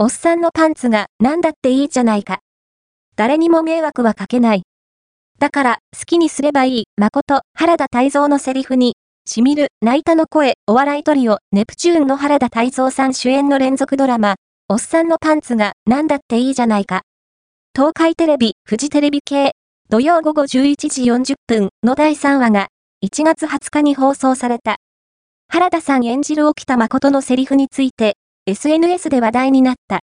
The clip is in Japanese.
おっさんのパンツが何だっていいじゃないか。誰にも迷惑はかけない。だから、好きにすればいい、誠、原田泰造のセリフに、しみる、泣いたの声、お笑いトリオ、ネプチューンの原田泰造さん主演の連続ドラマ、おっさんのパンツが何だっていいじゃないか。東海テレビ、フジテレビ系、土曜午後11時40分の第3話が、1月20日に放送された。原田さん演じる沖田誠のセリフについて、SNS で話題になった。